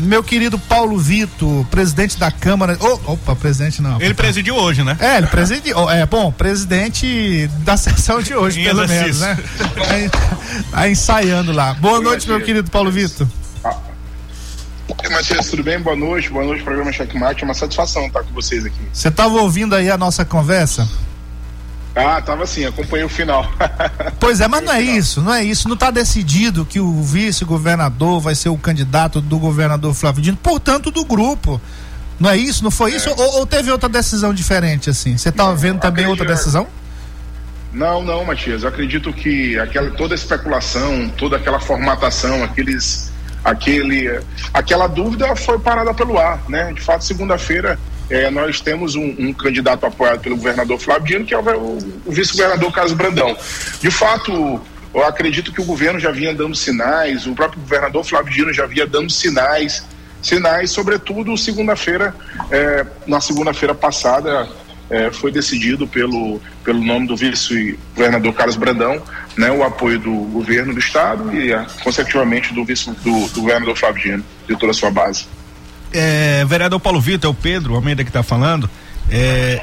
meu querido Paulo Vito, presidente da Câmara. Oh, opa, presidente não. Ele presidiu hoje, né? É, ele presidiu. É, bom, presidente da sessão de hoje, pelo menos, né? Tá ensaiando lá. Boa noite, meu querido Paulo Vito. Ah. Matias, tudo bem? Boa noite, boa noite, programa Checkmate. É uma satisfação estar com vocês aqui. Você estava ouvindo aí a nossa conversa? Ah, tava assim, acompanhei o final. pois é, mas não é isso, não é isso. Não está decidido que o vice-governador vai ser o candidato do governador Flávio Dino, portanto, do grupo. Não é isso? Não foi é. isso? Ou, ou, teve outra decisão diferente, assim? Você estava vendo também outra decisão? Não, não, Matias. Eu acredito que aquela, toda a especulação, toda aquela formatação, aqueles, aquele, aquela dúvida foi parada pelo ar, né? De fato, segunda-feira é, nós temos um, um, candidato apoiado pelo governador Flávio Dino, que é o, o, vice-governador Carlos Brandão. De fato, eu acredito que o governo já vinha dando sinais, o próprio governador Flávio Dino já vinha dando sinais, sinais, sobretudo segunda-feira, é, na segunda-feira passada, é, foi decidido pelo, pelo nome do vice-governador Carlos Brandão, né, o apoio do governo do estado e, consecutivamente, do vice do, do governador Flávio Dino, de toda a sua base é, vereador Paulo Vitor, é o Pedro Almeida que está falando. É,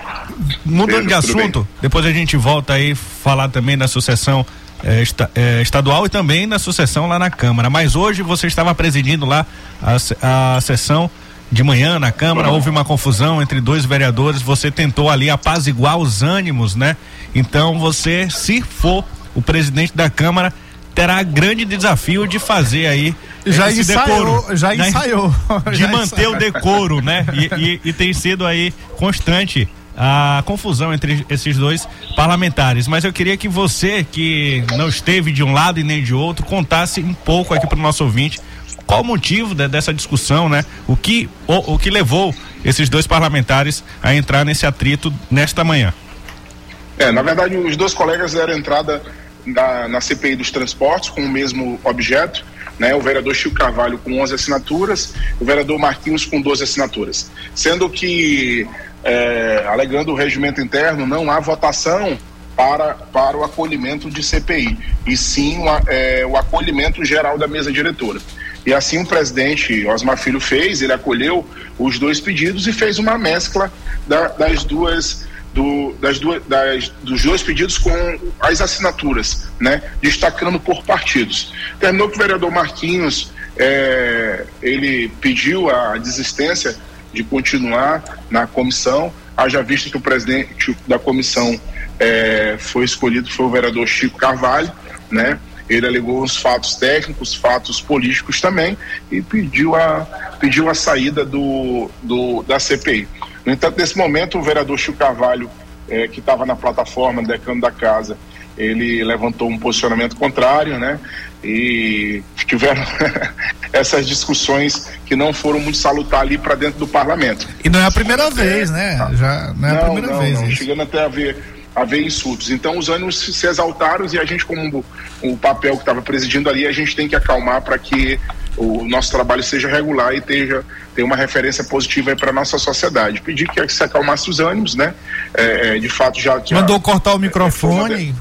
mudando Pedro, de assunto, depois a gente volta aí falar também da sucessão é, esta, é, estadual e também da sucessão lá na Câmara. Mas hoje você estava presidindo lá a, a sessão de manhã na Câmara, houve uma confusão entre dois vereadores, você tentou ali apaziguar os ânimos, né? Então você, se for o presidente da Câmara, terá grande desafio de fazer aí já esse ensaiou, decoro. Já né? ensaiou. De já manter ensaiou. o decoro, né? E, e, e tem sido aí constante a confusão entre esses dois parlamentares. Mas eu queria que você, que não esteve de um lado e nem de outro, contasse um pouco aqui para o nosso ouvinte qual o motivo de, dessa discussão, né? O que, o, o que levou esses dois parlamentares a entrar nesse atrito nesta manhã? É, na verdade, os dois colegas deram entrada da, na CPI dos transportes com o mesmo objeto, né, o vereador Chico Carvalho com 11 assinaturas, o vereador Marquinhos com 12 assinaturas. Sendo que, é, alegando o regimento interno, não há votação para, para o acolhimento de CPI, e sim o, é, o acolhimento geral da mesa diretora. E assim o presidente Osmar Filho fez, ele acolheu os dois pedidos e fez uma mescla da, das duas do, das duas, das, dos dois pedidos com as assinaturas, né, destacando por partidos. Terminou que o vereador Marquinhos é, ele pediu a desistência de continuar na comissão, haja visto que o presidente da comissão é, foi escolhido foi o vereador Chico Carvalho, né? Ele alegou os fatos técnicos, fatos políticos também e pediu a, pediu a saída do, do, da CPI. No entanto, nesse momento, o vereador Chico Carvalho, eh, que estava na plataforma decano da casa, ele levantou um posicionamento contrário, né? E tiveram essas discussões que não foram muito salutar ali para dentro do parlamento. E não é a primeira vez, né? Já não é não, a primeira não, vez. Não, chegando até a ver haver insultos. Então os ânimos se exaltaram e a gente, como o papel que estava presidindo ali, a gente tem que acalmar para que o nosso trabalho seja regular e tenha, tenha uma referência positiva para a nossa sociedade. Pedir que se acalmasse os ânimos, né? É, é, de fato, já que. Mandou cortar o microfone.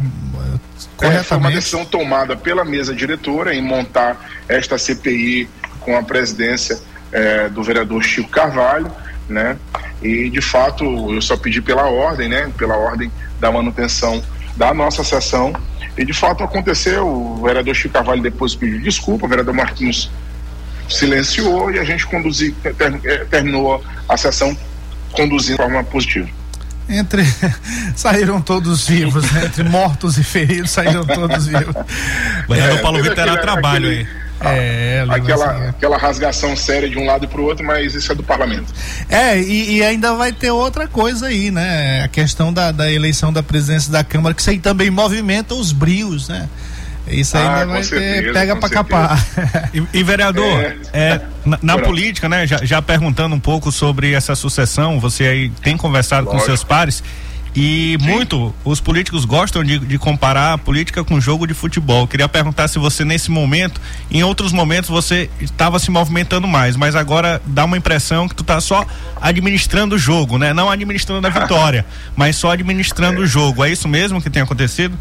É, é, foi uma decisão tomada pela mesa diretora em montar esta CPI com a presidência é, do vereador Chico Carvalho, né? E de fato eu só pedi pela ordem, né? Pela ordem da manutenção da nossa sessão. E de fato aconteceu, o vereador Chico Carvalho depois pediu desculpa, o vereador Marquinhos silenciou e a gente conduzi, ter, eh, terminou a sessão conduzindo de forma positiva. Entre saíram todos vivos, né? entre mortos e feridos saíram todos vivos. O vereador é, Paulo Vitor era trabalho aquele, aí. É, aquela, assim, é. aquela rasgação séria de um lado para o outro, mas isso é do parlamento. É, e, e, ainda vai ter outra coisa aí, né? A questão da, da eleição da presidência da Câmara, que isso aí também movimenta os brios, né? Isso ainda ah, vai certeza, ter, pega para capar. E, e vereador, é, é na, na política, né? Já, já, perguntando um pouco sobre essa sucessão, você aí tem conversado Lógico. com seus pares. E Sim. muito, os políticos gostam de, de, comparar a política com jogo de futebol. Queria perguntar se você, nesse momento, em outros momentos, você estava se movimentando mais, mas agora dá uma impressão que tu está só administrando o jogo, né? Não administrando a vitória, mas só administrando é. o jogo. É isso mesmo que tem acontecido?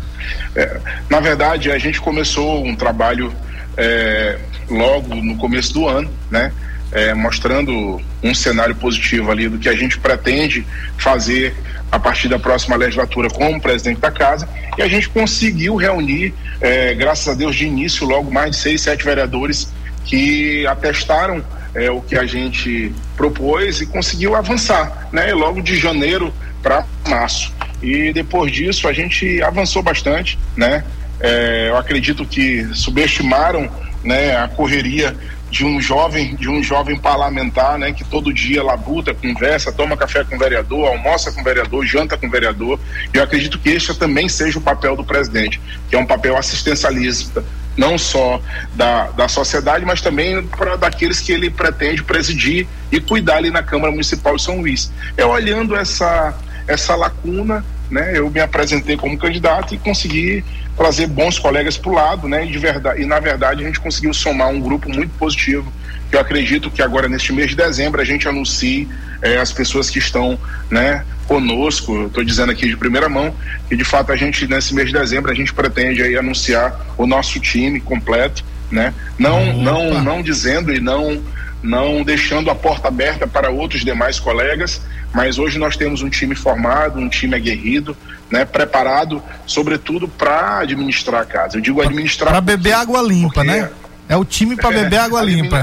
É, na verdade, a gente começou um trabalho é, logo no começo do ano, né? É, mostrando um cenário positivo ali do que a gente pretende fazer a partir da próxima legislatura como presidente da casa e a gente conseguiu reunir, é, graças a Deus, de início, logo mais de seis, sete vereadores que atestaram é, o que a gente propôs e conseguiu avançar, né? Logo de janeiro para março. E depois disso a gente avançou bastante, né? É, eu acredito que subestimaram né, a correria de um jovem, de um jovem parlamentar, né, que todo dia labuta, conversa, toma café com o vereador, almoça com o vereador, janta com o vereador. Eu acredito que este também seja o papel do presidente, que é um papel assistencialista, não só da, da sociedade, mas também para daqueles que ele pretende presidir e cuidar ali na Câmara Municipal de São Luís. É olhando essa essa lacuna, né, eu me apresentei como candidato e consegui trazer bons colegas para o lado, né? E, de verdade, e na verdade a gente conseguiu somar um grupo muito positivo. Que eu acredito que agora neste mês de dezembro a gente anuncie eh, as pessoas que estão, né? Conosco, estou dizendo aqui de primeira mão, que de fato a gente nesse mês de dezembro a gente pretende aí anunciar o nosso time completo, né? Não, não, não dizendo e não não deixando a porta aberta para outros demais colegas, mas hoje nós temos um time formado, um time aguerrido, né, preparado, sobretudo para administrar a casa. Eu digo administrar. Para beber água limpa, né? É o time para beber água limpa.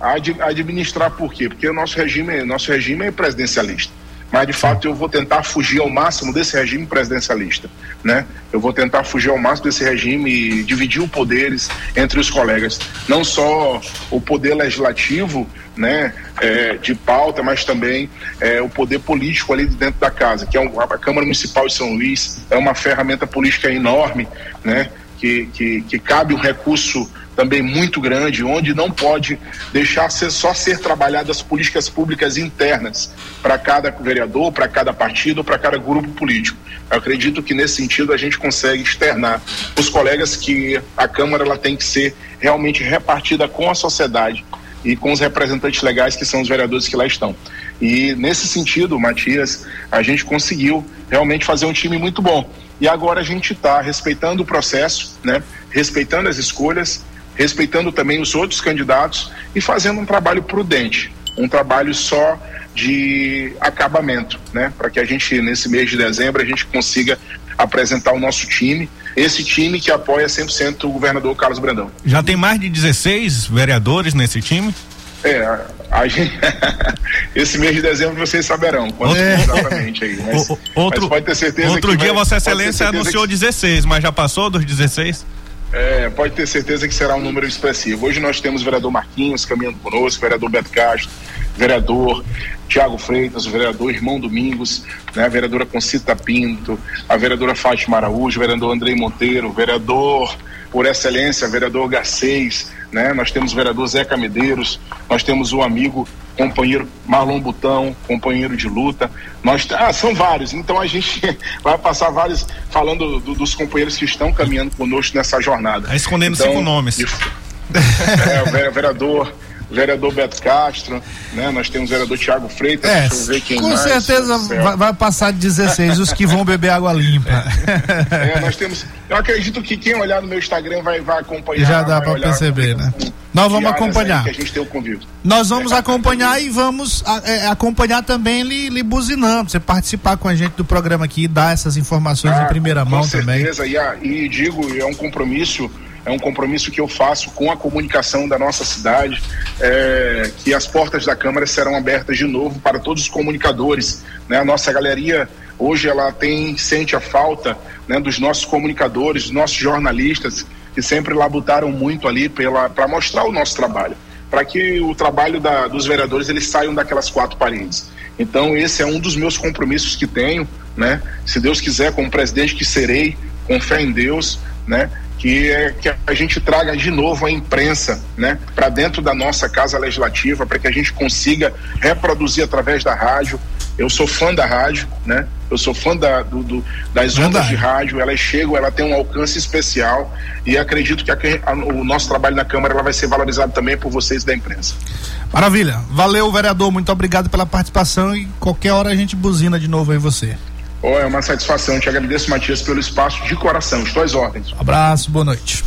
A, a, administrar por quê? Porque o nosso regime, nosso regime é presidencialista mas de fato eu vou tentar fugir ao máximo desse regime presidencialista, né? Eu vou tentar fugir ao máximo desse regime e dividir os poderes entre os colegas, não só o poder legislativo, né, é, de pauta, mas também é, o poder político ali dentro da casa, que é um, a Câmara Municipal de São Luís é uma ferramenta política enorme, né? Que, que, que cabe um recurso também muito grande, onde não pode deixar ser, só ser trabalhadas políticas públicas internas para cada vereador, para cada partido, para cada grupo político. Eu acredito que nesse sentido a gente consegue externar os colegas que a Câmara ela tem que ser realmente repartida com a sociedade e com os representantes legais que são os vereadores que lá estão. E nesse sentido, Matias, a gente conseguiu realmente fazer um time muito bom. E agora a gente está respeitando o processo, né? respeitando as escolhas, respeitando também os outros candidatos e fazendo um trabalho prudente, um trabalho só de acabamento, né? Para que a gente nesse mês de dezembro a gente consiga apresentar o nosso time, esse time que apoia 100% o governador Carlos Brandão. Já tem mais de 16 vereadores nesse time? É, a gente, esse mês de dezembro vocês saberão quanto é. exatamente aí. Mas, o, outro, mas pode ter certeza outro dia vai, Vossa Excelência anunciou que... 16, mas já passou dos 16? É, pode ter certeza que será um número expressivo. Hoje nós temos o vereador Marquinhos caminhando conosco, o vereador Beto Castro, vereador Tiago Freitas, o vereador Irmão Domingos, né, a vereadora Concita Pinto, a vereadora Fátima Araújo, o vereador Andrei Monteiro, o vereador por excelência, vereador Garcês, né, nós temos o vereador Zeca Medeiros, nós temos o amigo companheiro Marlon Butão, companheiro de luta. Nós, ah, são vários, então a gente vai passar vários falando do, dos companheiros que estão caminhando conosco nessa jornada. Escondendo então, cinco nomes. De, é, o vereador vereador Beto Castro, né? Nós temos o vereador Tiago Freitas, é, deixa eu ver quem com mais. Com certeza vai, vai, passar de 16 os que vão beber água limpa. É, nós temos, eu acredito que quem olhar no meu Instagram vai, vai acompanhar. Já dá para perceber, né? Nós vamos acompanhar. Que a gente tem o convívio. Nós vamos é, acompanhar e vamos é, acompanhar também lhe, lhe buzinando, você participar com a gente do programa aqui e dar essas informações ah, em primeira mão também. Com certeza, e, e digo, é um compromisso é um compromisso que eu faço com a comunicação da nossa cidade, é, que as portas da Câmara serão abertas de novo para todos os comunicadores. Né? A nossa galeria hoje ela tem sente a falta né, dos nossos comunicadores, dos nossos jornalistas que sempre labutaram muito ali para mostrar o nosso trabalho, para que o trabalho da, dos vereadores eles saiam daquelas quatro paredes. Então esse é um dos meus compromissos que tenho, né? Se Deus quiser, como presidente que serei, com fé em Deus, né? que, é, que a gente traga de novo a imprensa né, para dentro da nossa casa legislativa, para que a gente consiga reproduzir através da rádio. Eu sou fã da rádio, né? Eu sou fã da, do, do, das ondas de rádio, elas chegam, ela tem um alcance especial e acredito que a, a, o nosso trabalho na Câmara ela vai ser valorizado também por vocês da imprensa. Maravilha. Valeu, vereador. Muito obrigado pela participação e qualquer hora a gente buzina de novo aí você. Oh, é uma satisfação. Te agradeço, Matias, pelo espaço de coração. Estou às ordens. abraço, boa noite.